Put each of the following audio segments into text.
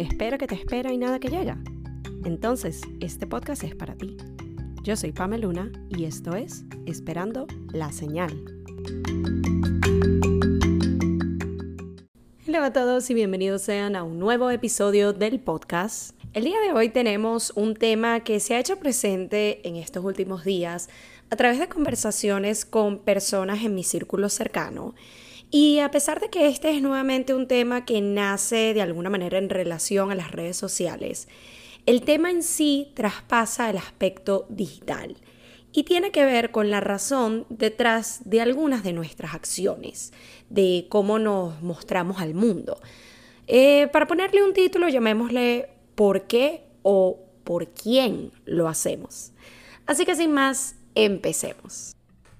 espera que te espera y nada que llega. Entonces, este podcast es para ti. Yo soy Luna y esto es Esperando la Señal. Hola a todos y bienvenidos sean a un nuevo episodio del podcast. El día de hoy tenemos un tema que se ha hecho presente en estos últimos días a través de conversaciones con personas en mi círculo cercano y a pesar de que este es nuevamente un tema que nace de alguna manera en relación a las redes sociales, el tema en sí traspasa el aspecto digital y tiene que ver con la razón detrás de algunas de nuestras acciones, de cómo nos mostramos al mundo. Eh, para ponerle un título, llamémosle ¿por qué o por quién lo hacemos? Así que sin más, empecemos.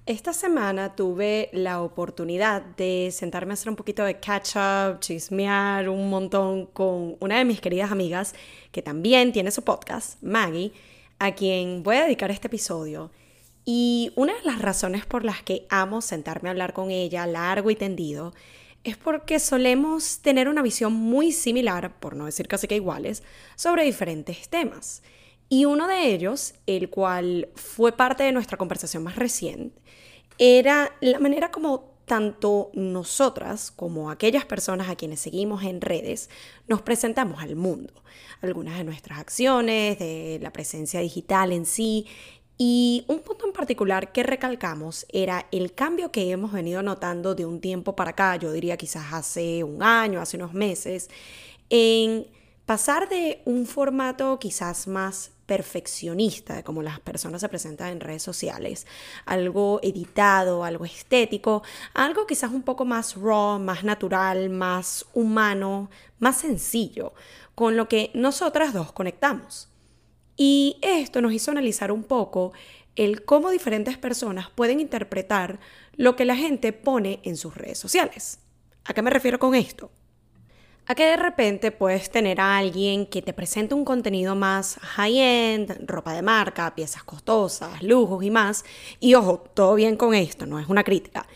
Esta semana tuve la oportunidad de sentarme a hacer un poquito de catch up, chismear un montón con una de mis queridas amigas que también tiene su podcast, Maggie, a quien voy a dedicar este episodio. Y una de las razones por las que amo sentarme a hablar con ella largo y tendido es porque solemos tener una visión muy similar, por no decir casi que iguales, sobre diferentes temas. Y uno de ellos, el cual fue parte de nuestra conversación más reciente, era la manera como tanto nosotras como aquellas personas a quienes seguimos en redes nos presentamos al mundo. Algunas de nuestras acciones, de la presencia digital en sí. Y un punto en particular que recalcamos era el cambio que hemos venido notando de un tiempo para acá, yo diría quizás hace un año, hace unos meses, en pasar de un formato quizás más perfeccionista de cómo las personas se presentan en redes sociales, algo editado, algo estético, algo quizás un poco más raw, más natural, más humano, más sencillo, con lo que nosotras dos conectamos. Y esto nos hizo analizar un poco el cómo diferentes personas pueden interpretar lo que la gente pone en sus redes sociales. ¿A qué me refiero con esto? A que de repente puedes tener a alguien que te presente un contenido más high-end, ropa de marca, piezas costosas, lujos y más. Y ojo, todo bien con esto, no es una crítica.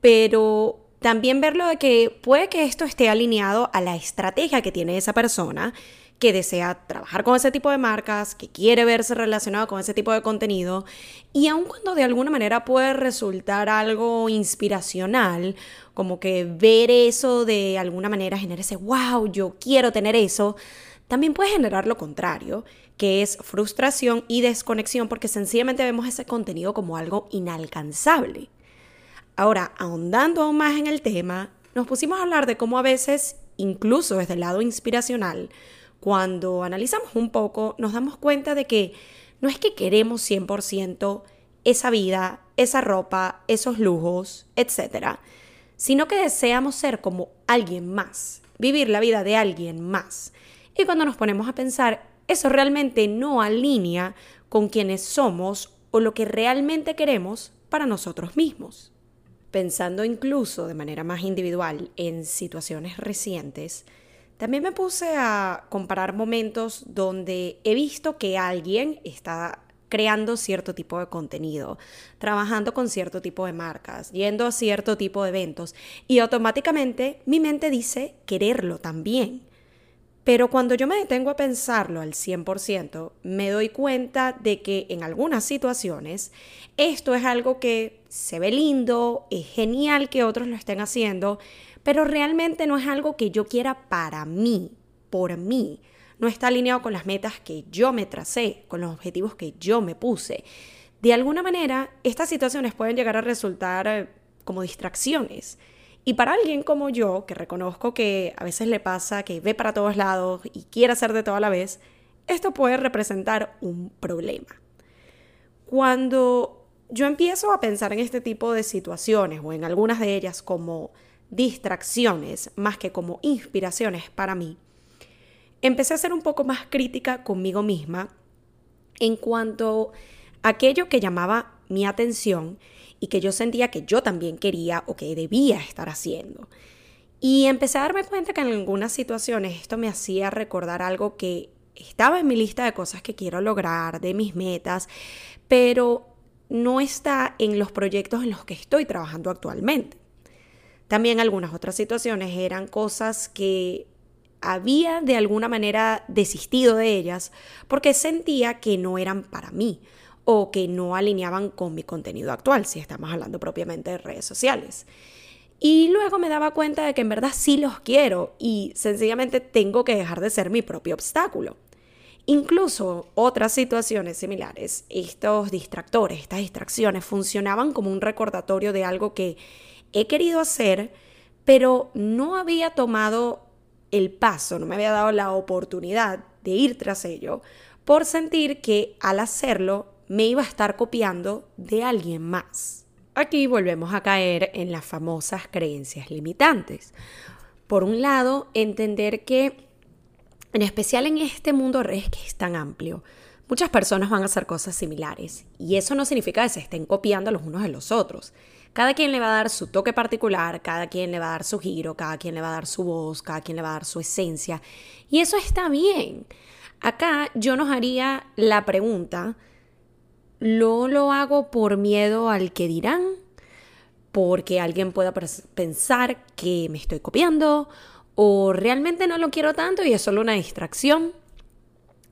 Pero también verlo de que puede que esto esté alineado a la estrategia que tiene esa persona que desea trabajar con ese tipo de marcas, que quiere verse relacionado con ese tipo de contenido, y aun cuando de alguna manera puede resultar algo inspiracional, como que ver eso de alguna manera genera ese, wow, yo quiero tener eso, también puede generar lo contrario, que es frustración y desconexión porque sencillamente vemos ese contenido como algo inalcanzable. Ahora, ahondando aún más en el tema, nos pusimos a hablar de cómo a veces, incluso desde el lado inspiracional, cuando analizamos un poco, nos damos cuenta de que no es que queremos 100% esa vida, esa ropa, esos lujos, etc., sino que deseamos ser como alguien más, vivir la vida de alguien más. Y cuando nos ponemos a pensar, eso realmente no alinea con quienes somos o lo que realmente queremos para nosotros mismos. Pensando incluso de manera más individual en situaciones recientes, también me puse a comparar momentos donde he visto que alguien está creando cierto tipo de contenido, trabajando con cierto tipo de marcas, yendo a cierto tipo de eventos y automáticamente mi mente dice quererlo también. Pero cuando yo me detengo a pensarlo al 100%, me doy cuenta de que en algunas situaciones esto es algo que se ve lindo, es genial que otros lo estén haciendo, pero realmente no es algo que yo quiera para mí, por mí. No está alineado con las metas que yo me tracé, con los objetivos que yo me puse. De alguna manera, estas situaciones pueden llegar a resultar eh, como distracciones. Y para alguien como yo, que reconozco que a veces le pasa que ve para todos lados y quiere hacer de todo a la vez, esto puede representar un problema. Cuando yo empiezo a pensar en este tipo de situaciones o en algunas de ellas como distracciones más que como inspiraciones para mí, empecé a ser un poco más crítica conmigo misma en cuanto a aquello que llamaba mi atención y que yo sentía que yo también quería o que debía estar haciendo. Y empecé a darme cuenta que en algunas situaciones esto me hacía recordar algo que estaba en mi lista de cosas que quiero lograr, de mis metas, pero no está en los proyectos en los que estoy trabajando actualmente. También algunas otras situaciones eran cosas que había de alguna manera desistido de ellas porque sentía que no eran para mí o que no alineaban con mi contenido actual, si estamos hablando propiamente de redes sociales. Y luego me daba cuenta de que en verdad sí los quiero y sencillamente tengo que dejar de ser mi propio obstáculo. Incluso otras situaciones similares, estos distractores, estas distracciones funcionaban como un recordatorio de algo que he querido hacer, pero no había tomado el paso, no me había dado la oportunidad de ir tras ello, por sentir que al hacerlo me iba a estar copiando de alguien más. Aquí volvemos a caer en las famosas creencias limitantes. Por un lado, entender que en especial en este mundo redes que es tan amplio, muchas personas van a hacer cosas similares y eso no significa que se estén copiando los unos de los otros. Cada quien le va a dar su toque particular, cada quien le va a dar su giro, cada quien le va a dar su voz, cada quien le va a dar su esencia y eso está bien. Acá yo nos haría la pregunta, ¿lo lo hago por miedo al que dirán? Porque alguien pueda pensar que me estoy copiando o realmente no lo quiero tanto y es solo una distracción.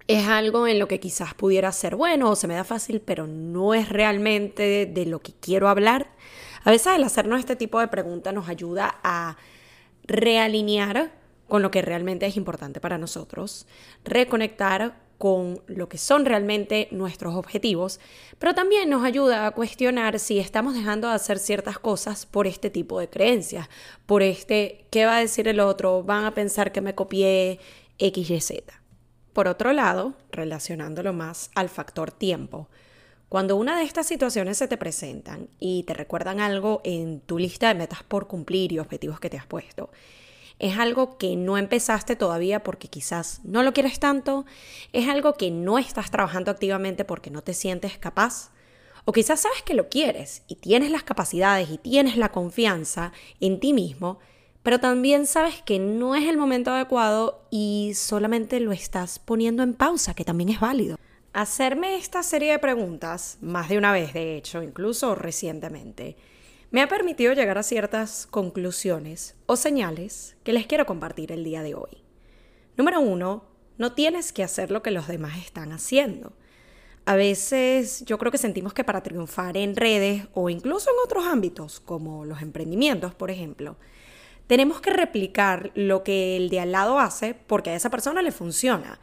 Es algo en lo que quizás pudiera ser bueno o se me da fácil, pero no es realmente de, lo que quiero hablar. A veces el hacernos este tipo de preguntas nos ayuda a realinear con lo que realmente es importante para nosotros, reconectar con lo que son realmente nuestros objetivos, pero también nos ayuda a cuestionar si estamos dejando de hacer ciertas cosas por este tipo de creencias, por este, ¿qué va a decir el otro? Van a pensar que me copié X, Y, Z. Por otro lado, relacionándolo más al factor tiempo, cuando una de estas situaciones se te presentan y te recuerdan algo en tu lista de metas por cumplir y objetivos que te has puesto, es algo que no empezaste todavía porque quizás no lo quieres tanto, es algo que no estás trabajando activamente porque no te sientes capaz, o quizás sabes que lo quieres y tienes las capacidades y tienes la confianza en ti mismo, pero también sabes que no es el momento adecuado y solamente lo estás poniendo en pausa, que también es válido. Hacerme esta serie de preguntas, más de una vez de hecho, incluso recientemente, me ha permitido llegar a ciertas conclusiones o señales que les quiero compartir el día de hoy. Número uno, no tienes que hacer lo que los demás están haciendo. A veces yo creo que sentimos que para triunfar en redes o incluso en otros ámbitos, como los emprendimientos, por ejemplo, tenemos que replicar lo que el de al lado hace porque a esa persona le funciona.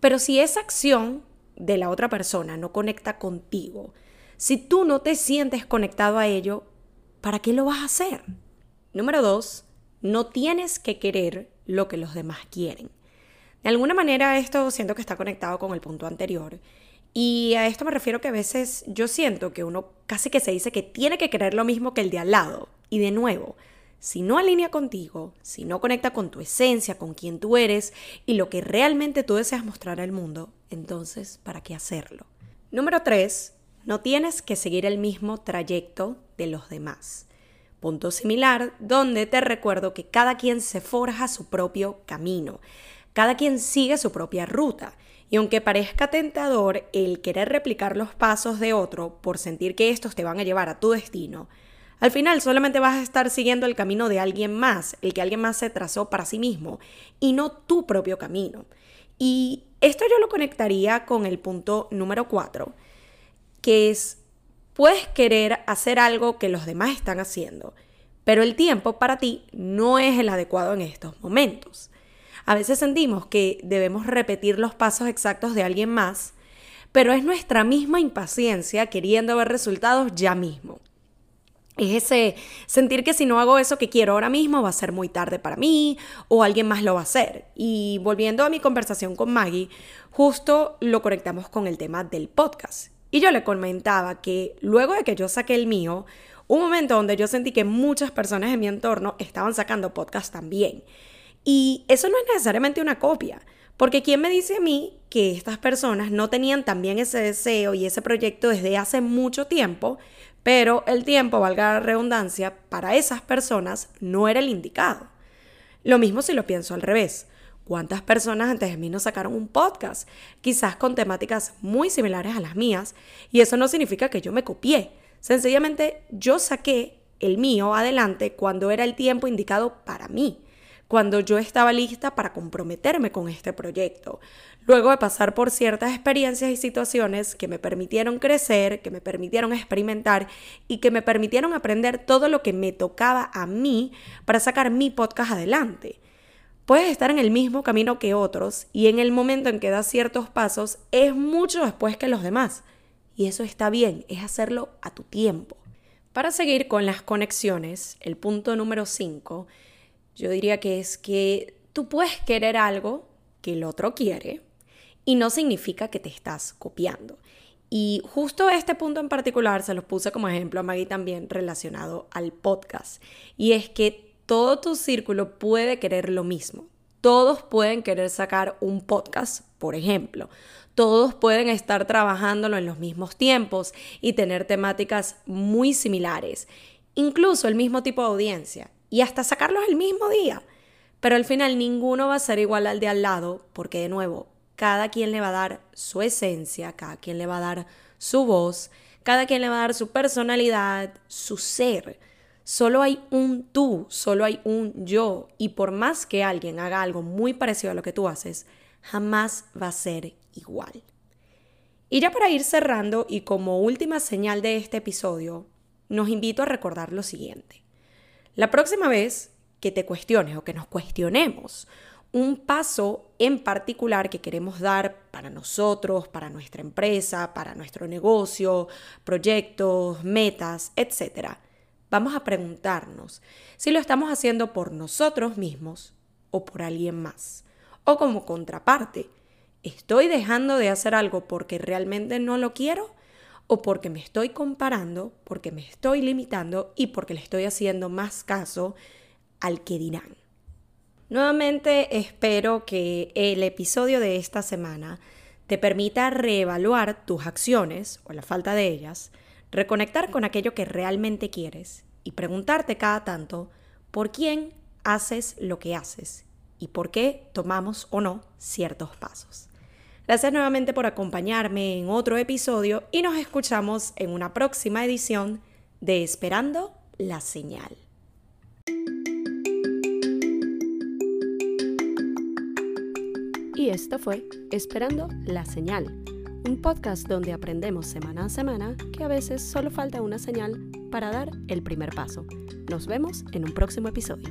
Pero si esa acción de la otra persona no conecta contigo, si tú no te sientes conectado a ello, ¿para qué lo vas a hacer? Número dos, no tienes que querer lo que los demás quieren. De alguna manera esto siento que está conectado con el punto anterior. Y a esto me refiero que a veces yo siento que uno casi que se dice que tiene que querer lo mismo que el de al lado. Y de nuevo, si no alinea contigo, si no conecta con tu esencia, con quien tú eres y lo que realmente tú deseas mostrar al mundo, entonces, ¿para qué hacerlo? Número tres, no tienes que seguir el mismo trayecto de los demás. Punto similar, donde te recuerdo que cada quien se forja su propio camino, cada quien sigue su propia ruta. Y aunque parezca tentador el querer replicar los pasos de otro por sentir que estos te van a llevar a tu destino, al final solamente vas a estar siguiendo el camino de alguien más, el que alguien más se trazó para sí mismo, y no tu propio camino. Y esto yo lo conectaría con el punto número 4, que es, puedes querer hacer algo que los demás están haciendo, pero el tiempo para ti no es el adecuado en estos momentos. A veces sentimos que debemos repetir los pasos exactos de alguien más, pero es nuestra misma impaciencia queriendo ver resultados ya mismo. Es ese sentir que si no hago eso que quiero ahora mismo va a ser muy tarde para mí o alguien más lo va a hacer. Y volviendo a mi conversación con Maggie, justo lo conectamos con el tema del podcast. Y yo le comentaba que luego de que yo saqué el mío, un momento donde yo sentí que muchas personas en mi entorno estaban sacando podcast también. Y eso no es necesariamente una copia, porque ¿quién me dice a mí que estas personas no tenían también ese deseo y ese proyecto desde hace mucho tiempo, pero el tiempo, valga la redundancia, para esas personas no era el indicado? Lo mismo si lo pienso al revés. ¿Cuántas personas antes de mí no sacaron un podcast? Quizás con temáticas muy similares a las mías, y eso no significa que yo me copié. Sencillamente yo saqué el mío adelante cuando era el tiempo indicado para mí. cuando yo estaba lista para comprometerme con este proyecto, luego de pasar por ciertas experiencias y situaciones que me permitieron crecer, que me permitieron experimentar y que me permitieron aprender todo lo que me tocaba a mí para sacar mi podcast adelante. Puedes estar en el mismo camino que otros y en el momento en que das ciertos pasos es mucho después que los demás. Y eso está bien, es hacerlo a tu tiempo. Para seguir con las conexiones, el punto número 5, yo diría que es que tú puedes querer algo que el otro quiere y no significa que te estás copiando. Y justo este punto en particular se los puse como ejemplo a Maggie también relacionado al podcast. Y es que todo tu círculo puede querer lo mismo. Todos pueden querer sacar un podcast, por ejemplo. Todos pueden estar trabajándolo en los mismos tiempos y tener temáticas muy similares, incluso el mismo tipo de audiencia, y hasta sacarlos el mismo día. Pero al final ninguno va a ser igual al de al lado, porque de nuevo, cada quien le va a dar su esencia, cada quien le va a dar su voz, cada quien le va a dar su personalidad, su ser. Solo hay un tú, solo hay un yo. Y por más que alguien haga algo muy parecido a lo que tú haces, jamás va a ser igual. Y ya para ir cerrando y como última señal de este episodio, nos invito a recordar lo siguiente. La próxima vez que te cuestiones o que nos cuestionemos un paso en particular que queremos dar para nosotros, para nuestra empresa, para nuestro negocio, proyectos, metas, etc., vamos a preguntarnos si lo estamos haciendo por nosotros mismos o por alguien más. O como contraparte, ¿estoy dejando de hacer algo porque realmente no lo quiero? ¿O porque me estoy comparando, porque me estoy limitando y porque le estoy haciendo más caso al que dirán? Nuevamente espero que el episodio de esta semana te permita reevaluar tus acciones o la falta de ellas, reconectar con aquello que realmente quieres y preguntarte cada tanto por quién haces lo que haces y por qué tomamos o no ciertos pasos. Gracias nuevamente por acompañarme en otro episodio y nos escuchamos en una próxima edición de Esperando la Señal. Y esto fue Esperando la Señal un podcast donde aprendemos semana a semana que a veces solo falta una señal para dar el primer paso. Nos vemos en un próximo episodio.